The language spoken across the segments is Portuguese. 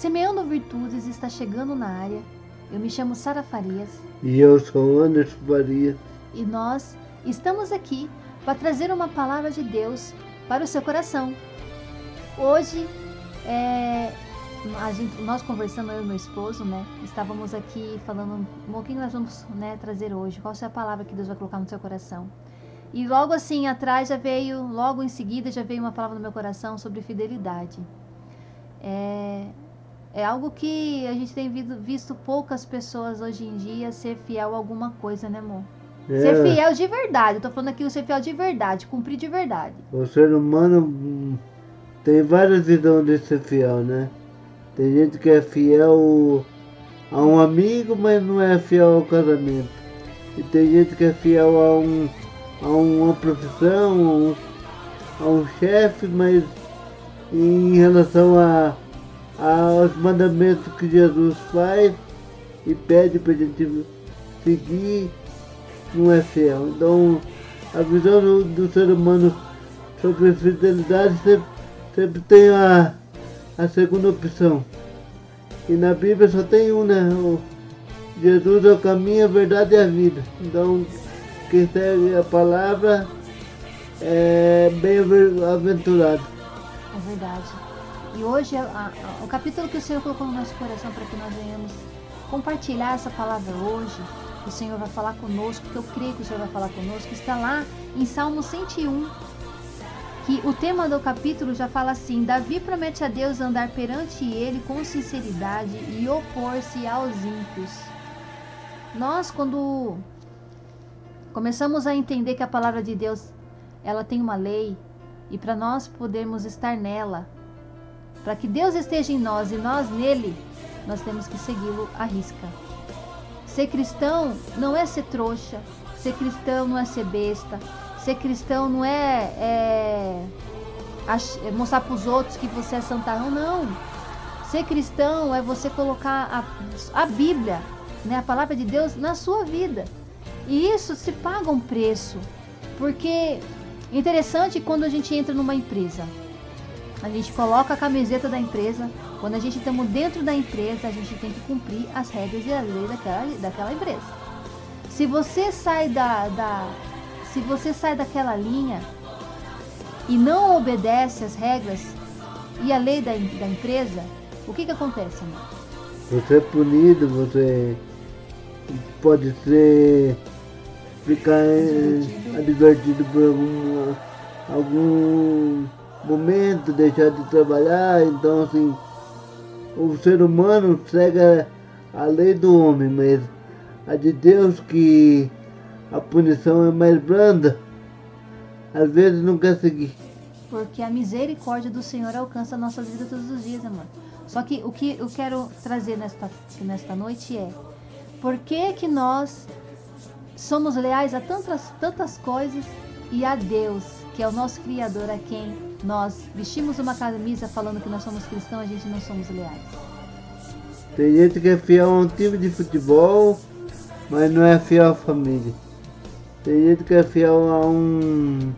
Semeando Virtudes está chegando na área. Eu me chamo Sara Farias. E eu sou Anderson Farias. E nós estamos aqui para trazer uma palavra de Deus para o seu coração. Hoje, é, gente, nós conversando, eu e meu esposo, né? Estávamos aqui falando um pouquinho nós vamos né, trazer hoje. Qual é a palavra que Deus vai colocar no seu coração? E logo assim atrás já veio, logo em seguida já veio uma palavra no meu coração sobre fidelidade. É, é algo que a gente tem visto poucas pessoas hoje em dia ser fiel a alguma coisa, né, amor? É. Ser fiel de verdade. Eu tô falando aqui o ser fiel de verdade, cumprir de verdade. O ser humano hum, tem várias visões de ser fiel, né? Tem gente que é fiel a um amigo, mas não é fiel ao casamento. E tem gente que é fiel a, um, a uma profissão, a um, a um chefe, mas em relação a aos mandamentos que Jesus faz e pede para a gente seguir, não é fiel. Então, a visão do, do ser humano sobre fidelidade sempre, sempre tem a, a segunda opção. E na Bíblia só tem um, né? O, Jesus é o caminho, a verdade e a vida. Então, quem segue a palavra é bem-aventurado. É verdade. E hoje, a, a, o capítulo que o Senhor colocou no nosso coração para que nós venhamos compartilhar essa palavra hoje, o Senhor vai falar conosco, porque eu creio que o Senhor vai falar conosco, está lá em Salmo 101, que o tema do capítulo já fala assim: Davi promete a Deus andar perante ele com sinceridade e opor-se aos ímpios. Nós, quando começamos a entender que a palavra de Deus ela tem uma lei e para nós podermos estar nela, para que Deus esteja em nós e nós nele, nós temos que segui-lo à risca. Ser cristão não é ser trouxa, ser cristão não é ser besta, ser cristão não é, é, é mostrar para os outros que você é santarão, não. Ser cristão é você colocar a, a Bíblia, né, a palavra de Deus, na sua vida. E isso se paga um preço, porque interessante quando a gente entra numa empresa a gente coloca a camiseta da empresa. Quando a gente estamos dentro da empresa, a gente tem que cumprir as regras e as leis daquela, daquela empresa. Se você sai da, da se você sai daquela linha e não obedece as regras e a lei da, da empresa, o que que acontece, amor? Você é punido, você pode ser ficar advertido por algum, algum momento, deixar de trabalhar, então assim, o ser humano segue a lei do homem, mas a de Deus que a punição é mais branda, às vezes não quer seguir. Porque a misericórdia do Senhor alcança a nossa vida todos os dias, amor. Só que o que eu quero trazer nesta, nesta noite é por que, que nós somos leais a tantas, tantas coisas e a Deus, que é o nosso Criador, a quem nós vestimos uma camisa falando que nós somos cristãos, a gente não somos leais. Tem gente que é fiel a um time de futebol, mas não é fiel à família. Tem gente que é fiel a um,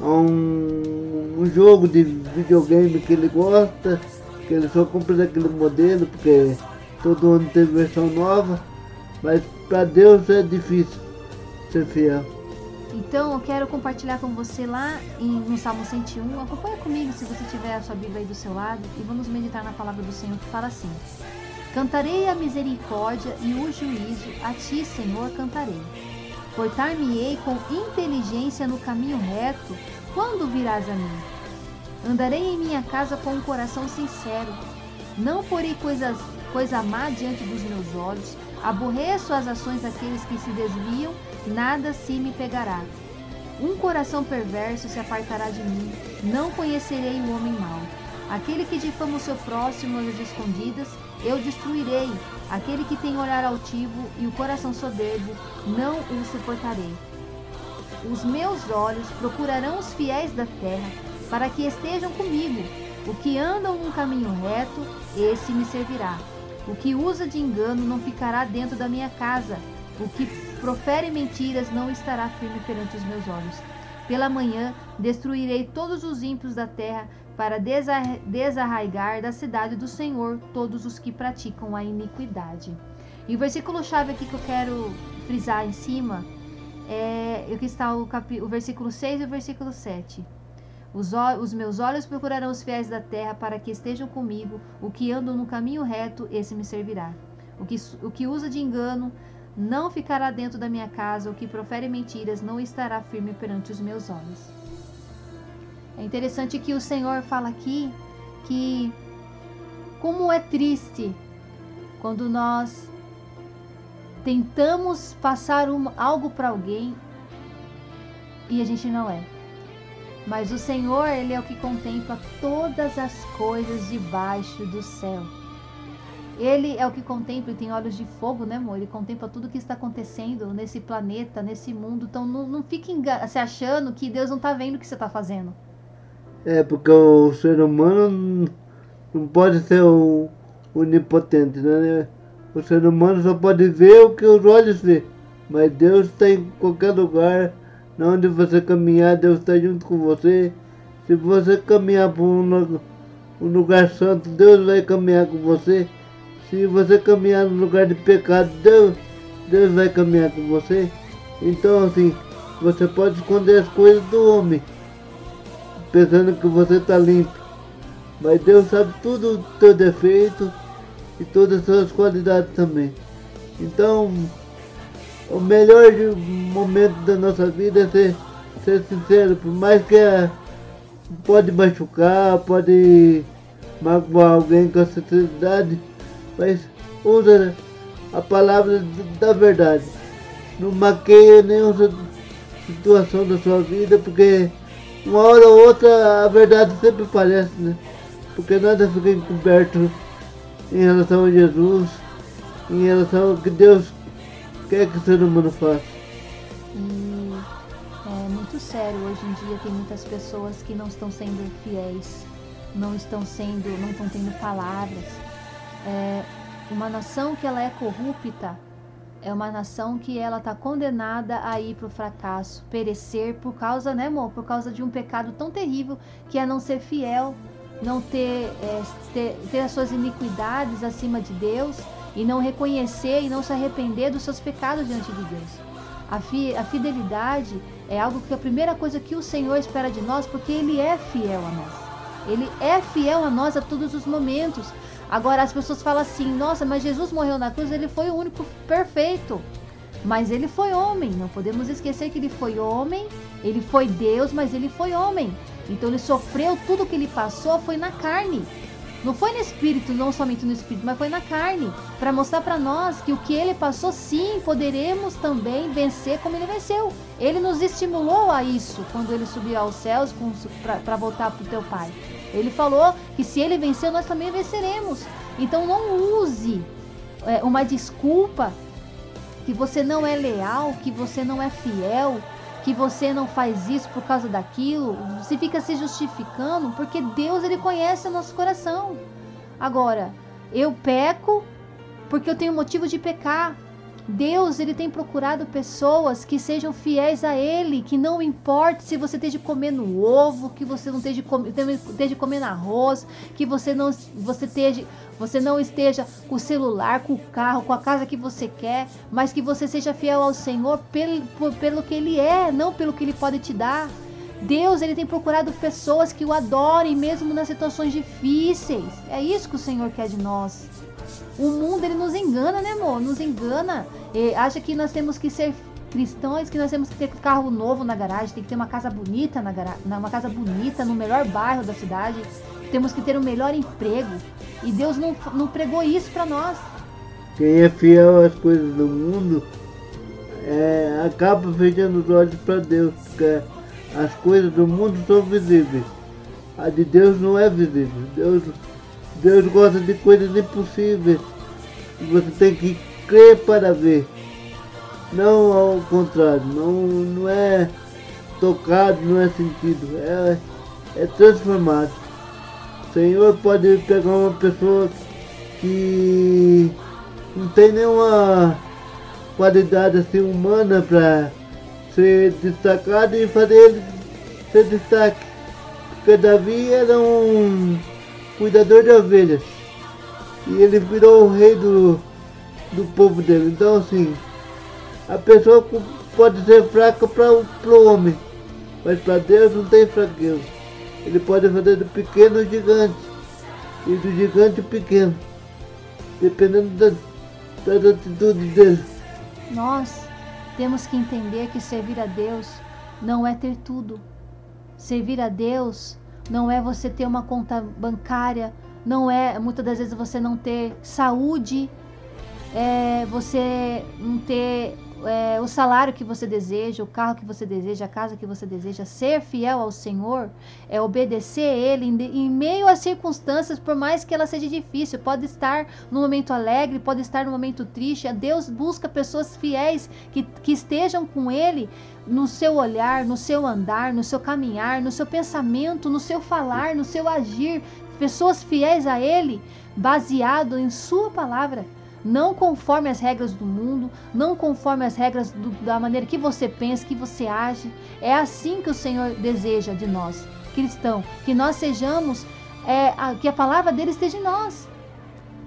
a um, um jogo de videogame que ele gosta, que ele só compra daquele modelo, porque todo ano tem versão nova, mas para Deus é difícil ser fiel. Então eu quero compartilhar com você lá em, no Salmo 101. Acompanha comigo se você tiver a sua Bíblia aí do seu lado e vamos meditar na palavra do Senhor que fala assim: Cantarei a misericórdia e o juízo, a ti, Senhor, cantarei. Portar-me-ei com inteligência no caminho reto, quando virás a mim? Andarei em minha casa com um coração sincero. Não porei coisas, coisa má diante dos meus olhos. Aborreço as ações daqueles que se desviam nada se me pegará. Um coração perverso se apartará de mim, não conhecerei o homem mau. Aquele que difama o seu próximo às escondidas, eu destruirei. Aquele que tem olhar altivo e o coração soberbo, não o suportarei. Os meus olhos procurarão os fiéis da terra, para que estejam comigo. O que anda um caminho reto, esse me servirá. O que usa de engano não ficará dentro da minha casa. O que profere mentiras não estará firme perante os meus olhos. Pela manhã destruirei todos os ímpios da terra para desarraigar da cidade do Senhor todos os que praticam a iniquidade. E o versículo chave aqui que eu quero frisar em cima é o que está o, o versículo 6 e o versículo 7. Os, os, meus olhos procurarão os fiéis da terra para que estejam comigo. O que anda no caminho reto, esse me servirá. O que, o que usa de engano não ficará dentro da minha casa. O que profere mentiras não estará firme perante os meus olhos. É interessante que o Senhor fala aqui que como é triste quando nós tentamos passar um, algo para alguém e a gente não é. Mas o Senhor, Ele é o que contempla todas as coisas debaixo do céu. Ele é o que contempla e tem olhos de fogo, né, amor? Ele contempla tudo o que está acontecendo nesse planeta, nesse mundo. Então não, não fique se achando que Deus não está vendo o que você está fazendo. É, porque o ser humano não pode ser onipotente, né? O ser humano só pode ver o que os olhos vê. Mas Deus está em qualquer lugar onde você caminhar, Deus está junto com você. Se você caminhar um, um lugar santo, Deus vai caminhar com você. Se você caminhar no lugar de pecado, Deus, Deus vai caminhar com você. Então assim, você pode esconder as coisas do homem, pensando que você está limpo. Mas Deus sabe tudo o teu defeito e todas as suas qualidades também. Então, o melhor momento da nossa vida é ser, ser sincero, por mais que é, pode machucar, pode magoar alguém com a sinceridade, mas usa a palavra da verdade. Não maqueia nenhuma situação da sua vida, porque uma hora ou outra a verdade sempre aparece, né? Porque nada fica encoberto em relação a Jesus, em relação ao que Deus quer que o ser humano faça. E é muito sério, hoje em dia tem muitas pessoas que não estão sendo fiéis, não estão sendo, não estão tendo palavras. É, uma nação que ela é corrupta é uma nação que ela está condenada a ir para o fracasso, perecer por causa, né, amor? Por causa de um pecado tão terrível que é não ser fiel não ter, é, ter, ter as suas iniquidades acima de Deus e não reconhecer e não se arrepender dos seus pecados diante de Deus. A, fi, a fidelidade é algo que a primeira coisa que o Senhor espera de nós, porque Ele é fiel a nós. Ele é fiel a nós a todos os momentos. Agora as pessoas falam assim: nossa, mas Jesus morreu na cruz, ele foi o único perfeito. Mas ele foi homem, não podemos esquecer que ele foi homem, ele foi Deus, mas ele foi homem. Então ele sofreu tudo que ele passou foi na carne. Não foi no espírito, não somente no espírito, mas foi na carne, para mostrar para nós que o que ele passou, sim, poderemos também vencer como ele venceu. Ele nos estimulou a isso quando ele subiu aos céus para voltar para o teu Pai. Ele falou que se ele venceu, nós também venceremos. Então não use é, uma desculpa que você não é leal, que você não é fiel, que você não faz isso por causa daquilo, você fica se justificando, porque Deus ele conhece o nosso coração. Agora, eu peco porque eu tenho motivo de pecar. Deus ele tem procurado pessoas que sejam fiéis a Ele, que não importe se você esteja comendo ovo, que você não esteja, esteja comendo arroz, que você não, você, esteja, você não esteja com o celular, com o carro, com a casa que você quer, mas que você seja fiel ao Senhor pelo, pelo que Ele é, não pelo que Ele pode te dar. Deus ele tem procurado pessoas que o adorem mesmo nas situações difíceis. É isso que o Senhor quer de nós. O mundo ele nos engana, né, amor? Nos engana. Acha que nós temos que ser cristãos, que nós temos que ter carro novo na garagem, tem que ter uma casa bonita na garagem, uma casa bonita no melhor bairro da cidade, temos que ter o um melhor emprego. E Deus não, não pregou isso para nós. Quem é fiel às coisas do mundo é, acaba fechando os olhos para Deus, porque as coisas do mundo são visíveis. A de Deus não é visível. Deus Deus gosta de coisas impossíveis. Você tem que crer para ver. Não ao contrário, não, não é tocado, não é sentido, é, é transformado. O Senhor pode pegar uma pessoa que não tem nenhuma qualidade assim humana para ser destacada e fazer ele ser destaque. Porque Davi era um cuidador de ovelhas. E ele virou o rei do, do povo dele. Então assim, a pessoa pode ser fraca para o homem, mas para Deus não tem fraqueza. Ele pode fazer do pequeno gigante e do gigante pequeno, dependendo da, das atitudes dele. Nós temos que entender que servir a Deus não é ter tudo. Servir a Deus não é você ter uma conta bancária, não é muitas das vezes você não ter saúde, é você não ter é, o salário que você deseja, o carro que você deseja, a casa que você deseja, ser fiel ao Senhor é obedecer Ele em, em meio às circunstâncias, por mais que ela seja difícil. Pode estar no momento alegre, pode estar no momento triste. Deus busca pessoas fiéis que, que estejam com Ele no seu olhar, no seu andar, no seu caminhar, no seu pensamento, no seu falar, no seu agir. Pessoas fiéis a Ele, baseado em Sua palavra não conforme as regras do mundo, não conforme as regras do, da maneira que você pensa, que você age. É assim que o Senhor deseja de nós, cristãos, que nós sejamos, é, a, que a palavra dele esteja em nós.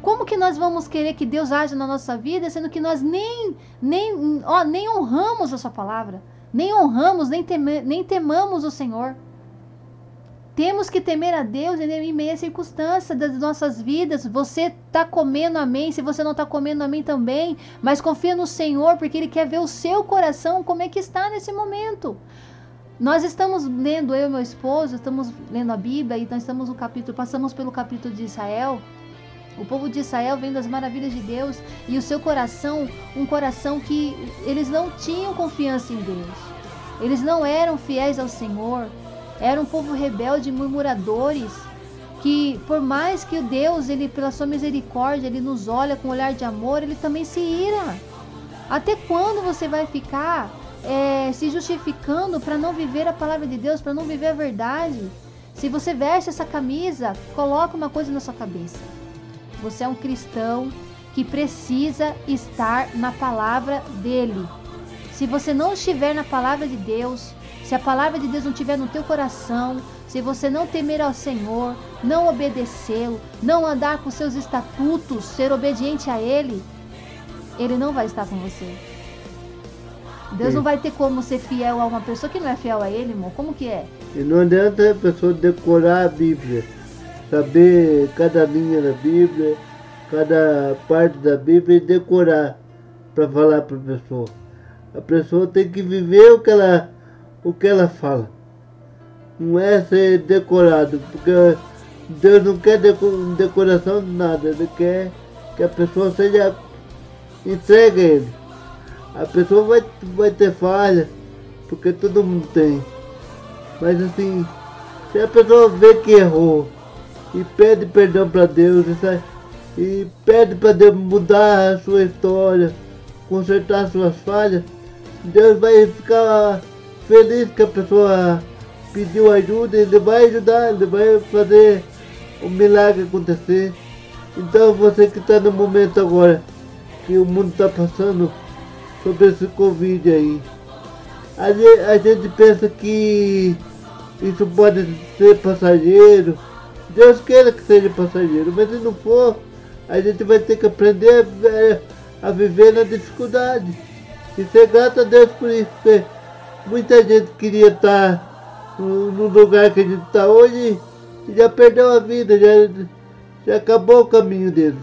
Como que nós vamos querer que Deus age na nossa vida, sendo que nós nem, nem, ó, nem honramos a sua palavra, nem honramos, nem, teme, nem temamos o Senhor? Temos que temer a Deus em meia circunstância das nossas vidas. Você está comendo amém, se você não está comendo amém também, mas confia no Senhor, porque Ele quer ver o seu coração, como é que está nesse momento. Nós estamos lendo, eu e meu esposo, estamos lendo a Bíblia e nós estamos no capítulo, passamos pelo capítulo de Israel. O povo de Israel vendo as maravilhas de Deus e o seu coração, um coração que eles não tinham confiança em Deus. Eles não eram fiéis ao Senhor. Era um povo rebelde murmuradores, que por mais que Deus, ele pela sua misericórdia, ele nos olha com um olhar de amor, ele também se ira. Até quando você vai ficar é, se justificando para não viver a palavra de Deus, para não viver a verdade? Se você veste essa camisa, coloca uma coisa na sua cabeça. Você é um cristão que precisa estar na palavra dele. Se você não estiver na palavra de Deus, se a palavra de Deus não estiver no teu coração, se você não temer ao Senhor, não obedecê-lo, não andar com seus estatutos, ser obediente a Ele, Ele não vai estar com você. Deus Sim. não vai ter como ser fiel a uma pessoa que não é fiel a Ele, irmão. Como que é? E não adianta a pessoa decorar a Bíblia, saber cada linha da Bíblia, cada parte da Bíblia e decorar para falar para a pessoa. A pessoa tem que viver o que ela o que ela fala. Não é ser decorado, porque Deus não quer decoração de nada, Ele quer que a pessoa seja entregue a Ele. A pessoa vai, vai ter falha, porque todo mundo tem. Mas assim, se a pessoa vê que errou e pede perdão para Deus e, e pede para Deus mudar a sua história, consertar suas falhas, Deus vai ficar feliz que a pessoa pediu ajuda, ele vai ajudar, ele vai fazer o milagre acontecer. Então você que está no momento agora que o mundo está passando sobre esse Covid aí, a gente, a gente pensa que isso pode ser passageiro. Deus queira que seja passageiro, mas se não for, a gente vai ter que aprender a, a viver na dificuldade. E ser grato a Deus por isso. Muita gente queria estar no lugar que a gente está hoje e já perdeu a vida, já, já acabou o caminho deles.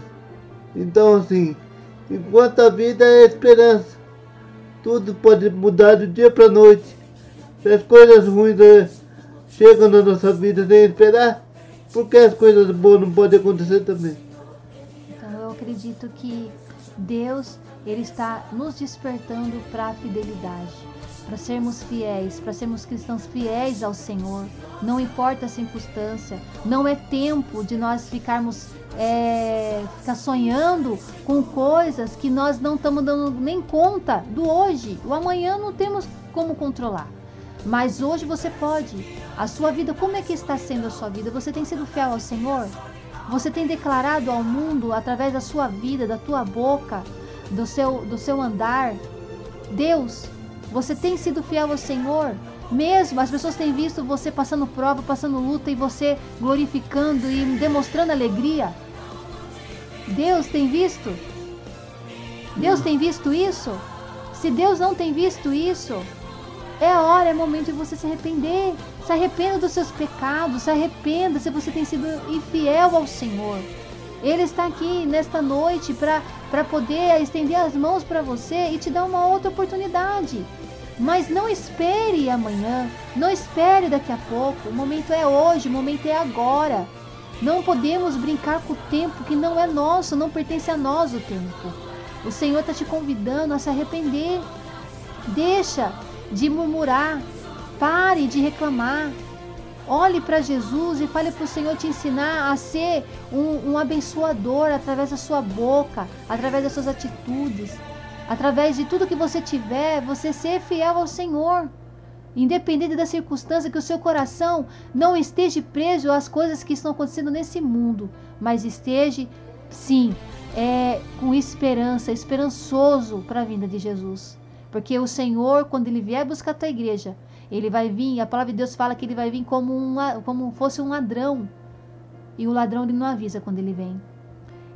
Então, assim, enquanto a vida é esperança, tudo pode mudar do dia para a noite. Se as coisas ruins eh, chegam na nossa vida sem esperar, por que as coisas boas não podem acontecer também? Então, eu acredito que Deus ele está nos despertando para a fidelidade para sermos fiéis, para sermos cristãos fiéis ao Senhor. Não importa a circunstância, não é tempo de nós ficarmos é, ficar sonhando com coisas que nós não estamos dando nem conta do hoje. O amanhã não temos como controlar. Mas hoje você pode. A sua vida, como é que está sendo a sua vida? Você tem sido fiel ao Senhor? Você tem declarado ao mundo através da sua vida, da tua boca, do seu, do seu andar, Deus, você tem sido fiel ao Senhor? Mesmo as pessoas têm visto você passando prova, passando luta e você glorificando e demonstrando alegria. Deus tem visto? Deus tem visto isso? Se Deus não tem visto isso, é hora, é momento de você se arrepender. Se arrependa dos seus pecados, se arrependa se você tem sido infiel ao Senhor. Ele está aqui nesta noite para poder estender as mãos para você e te dar uma outra oportunidade. Mas não espere amanhã, não espere daqui a pouco. O momento é hoje, o momento é agora. Não podemos brincar com o tempo que não é nosso, não pertence a nós o tempo. O Senhor está te convidando a se arrepender. Deixa de murmurar, pare de reclamar. Olhe para Jesus e fale para o Senhor te ensinar a ser um, um abençoador através da sua boca, através das suas atitudes, através de tudo que você tiver, você ser fiel ao Senhor. Independente da circunstância, que o seu coração não esteja preso às coisas que estão acontecendo nesse mundo, mas esteja, sim, é, com esperança, esperançoso para a vinda de Jesus. Porque o Senhor, quando Ele vier buscar a tua igreja, Ele vai vir, a palavra de Deus fala que Ele vai vir como, uma, como fosse um ladrão. E o ladrão Ele não avisa quando Ele vem.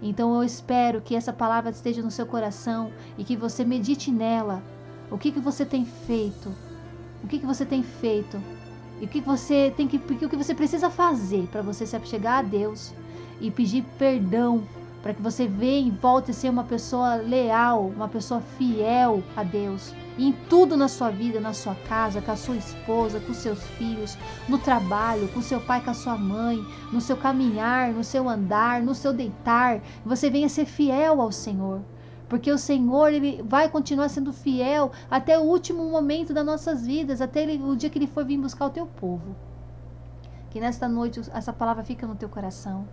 Então eu espero que essa palavra esteja no seu coração e que você medite nela. O que, que você tem feito? O que, que você tem feito? E o que você tem que, o que você precisa fazer para você se achegar a Deus e pedir perdão para que você venha e volte a ser uma pessoa leal, uma pessoa fiel a Deus. Em tudo na sua vida, na sua casa, com a sua esposa, com seus filhos, no trabalho, com seu pai, com a sua mãe, no seu caminhar, no seu andar, no seu deitar, você venha ser fiel ao Senhor. Porque o Senhor ele vai continuar sendo fiel até o último momento das nossas vidas, até ele, o dia que ele for vir buscar o teu povo. Que nesta noite essa palavra fica no teu coração.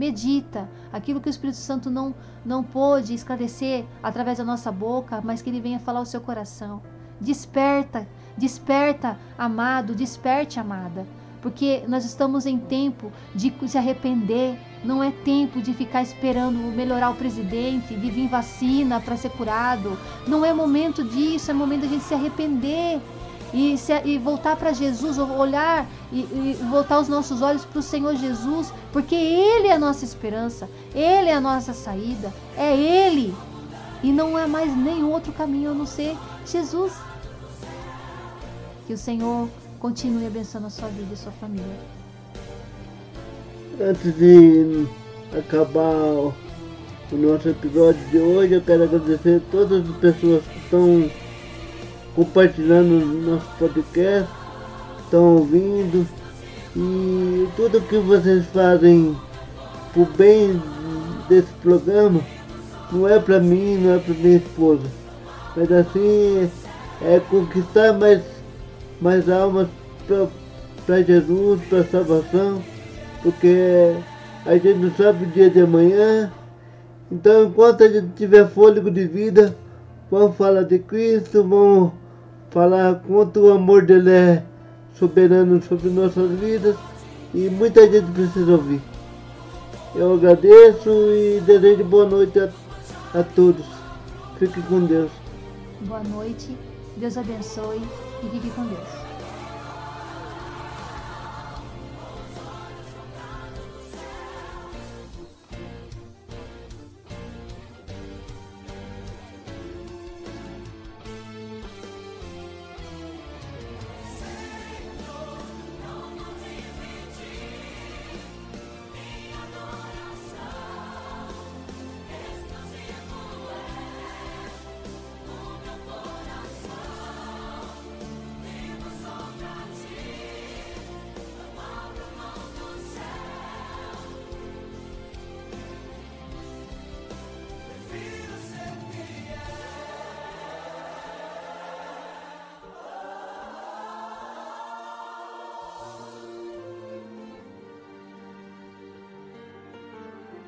Medita aquilo que o Espírito Santo não, não pôde esclarecer através da nossa boca, mas que ele venha falar ao seu coração. Desperta, desperta, amado, desperte, amada. Porque nós estamos em tempo de se arrepender, não é tempo de ficar esperando melhorar o presidente, de vir vacina para ser curado. Não é momento disso, é momento de a gente se arrepender e, se, e voltar para Jesus, olhar e, e, voltar os nossos olhos para o Senhor Jesus, porque Ele é a nossa esperança, Ele é a nossa saída, é Ele. E não há mais nenhum outro caminho a não ser Jesus. Que o Senhor continue abençoando a sua vida e sua família. Antes de acabar o nosso episódio de hoje, eu quero agradecer a todas as pessoas que estão compartilhando nosso podcast, estão ouvindo e tudo que vocês fazem por bem desse programa não é para mim, não é para minha esposa, mas assim é conquistar mais, mais almas para Jesus, para salvação, porque a gente não sabe o dia de amanhã. Então enquanto a gente tiver fôlego de vida, vamos falar de Cristo, vamos falar quanto o amor dele é soberano sobre nossas vidas e muita gente precisa ouvir. Eu agradeço e desejo boa noite a, a todos. Fique com Deus. Boa noite, Deus abençoe e fique com Deus.